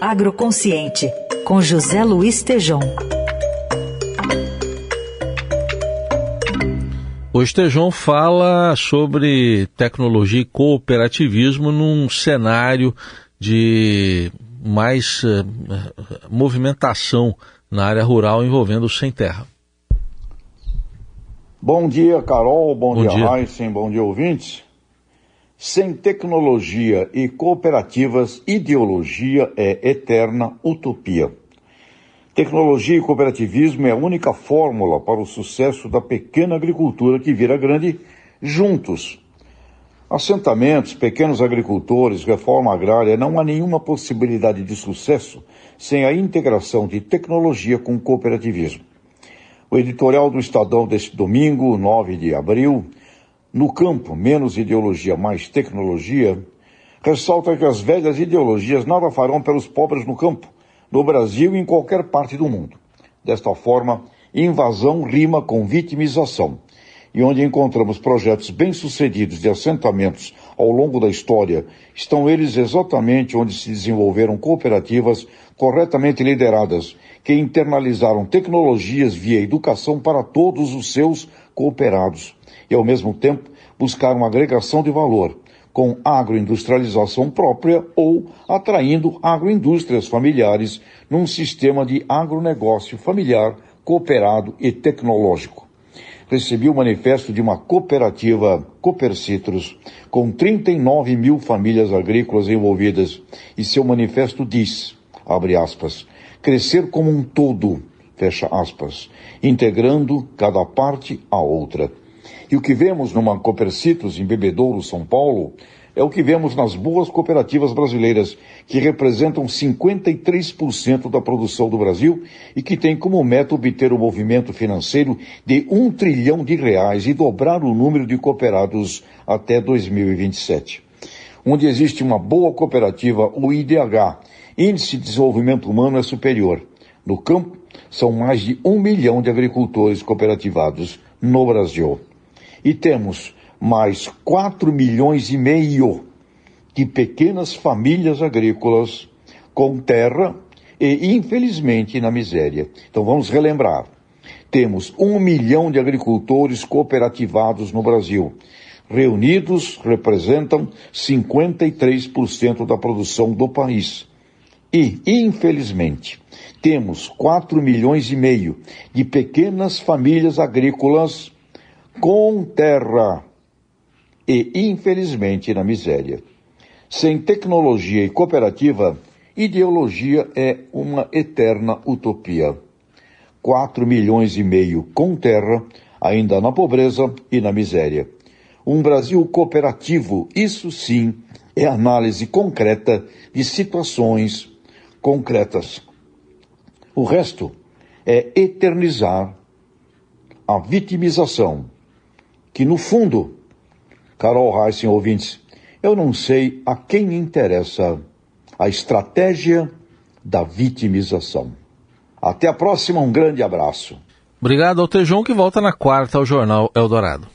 Agroconsciente, com José Luiz Tejom. O Estejão fala sobre tecnologia e cooperativismo num cenário de mais uh, movimentação na área rural envolvendo o sem terra. Bom dia, Carol. Bom, bom dia, Heisen. Bom dia, ouvintes. Sem tecnologia e cooperativas, ideologia é eterna utopia. Tecnologia e cooperativismo é a única fórmula para o sucesso da pequena agricultura que vira grande juntos. Assentamentos, pequenos agricultores, reforma agrária, não há nenhuma possibilidade de sucesso sem a integração de tecnologia com cooperativismo. O editorial do Estadão deste domingo, 9 de abril, no campo, menos ideologia, mais tecnologia, ressalta que as velhas ideologias nada farão pelos pobres no campo no Brasil e em qualquer parte do mundo. Desta forma, invasão rima com vitimização. E onde encontramos projetos bem-sucedidos de assentamentos ao longo da história, estão eles exatamente onde se desenvolveram cooperativas corretamente lideradas, que internalizaram tecnologias via educação para todos os seus cooperados e, ao mesmo tempo, buscaram agregação de valor, com agroindustrialização própria ou atraindo agroindústrias familiares num sistema de agronegócio familiar, cooperado e tecnológico. Recebi o manifesto de uma cooperativa Coopercitrus, com 39 mil famílias agrícolas envolvidas, e seu manifesto diz, abre aspas, crescer como um todo, fecha aspas, integrando cada parte à outra. E o que vemos numa Copercitos em Bebedouro, São Paulo, é o que vemos nas boas cooperativas brasileiras, que representam 53% da produção do Brasil e que têm como meta obter o um movimento financeiro de um trilhão de reais e dobrar o número de cooperados até 2027. Onde existe uma boa cooperativa, o IDH, Índice de Desenvolvimento Humano, é superior. No campo, são mais de um milhão de agricultores cooperativados no Brasil. E temos mais 4 milhões e meio de pequenas famílias agrícolas com terra e, infelizmente, na miséria. Então vamos relembrar. Temos um milhão de agricultores cooperativados no Brasil. Reunidos representam 53% da produção do país. E, infelizmente, temos 4 milhões e meio de pequenas famílias agrícolas com terra e, infelizmente, na miséria. Sem tecnologia e cooperativa, ideologia é uma eterna utopia. 4 milhões e meio com terra, ainda na pobreza e na miséria. Um Brasil cooperativo, isso sim, é análise concreta de situações concretas. O resto é eternizar a vitimização que no fundo, Carol Heissen, ouvintes, eu não sei a quem interessa a estratégia da vitimização. Até a próxima, um grande abraço. Obrigado ao Tejão que volta na quarta ao Jornal Eldorado.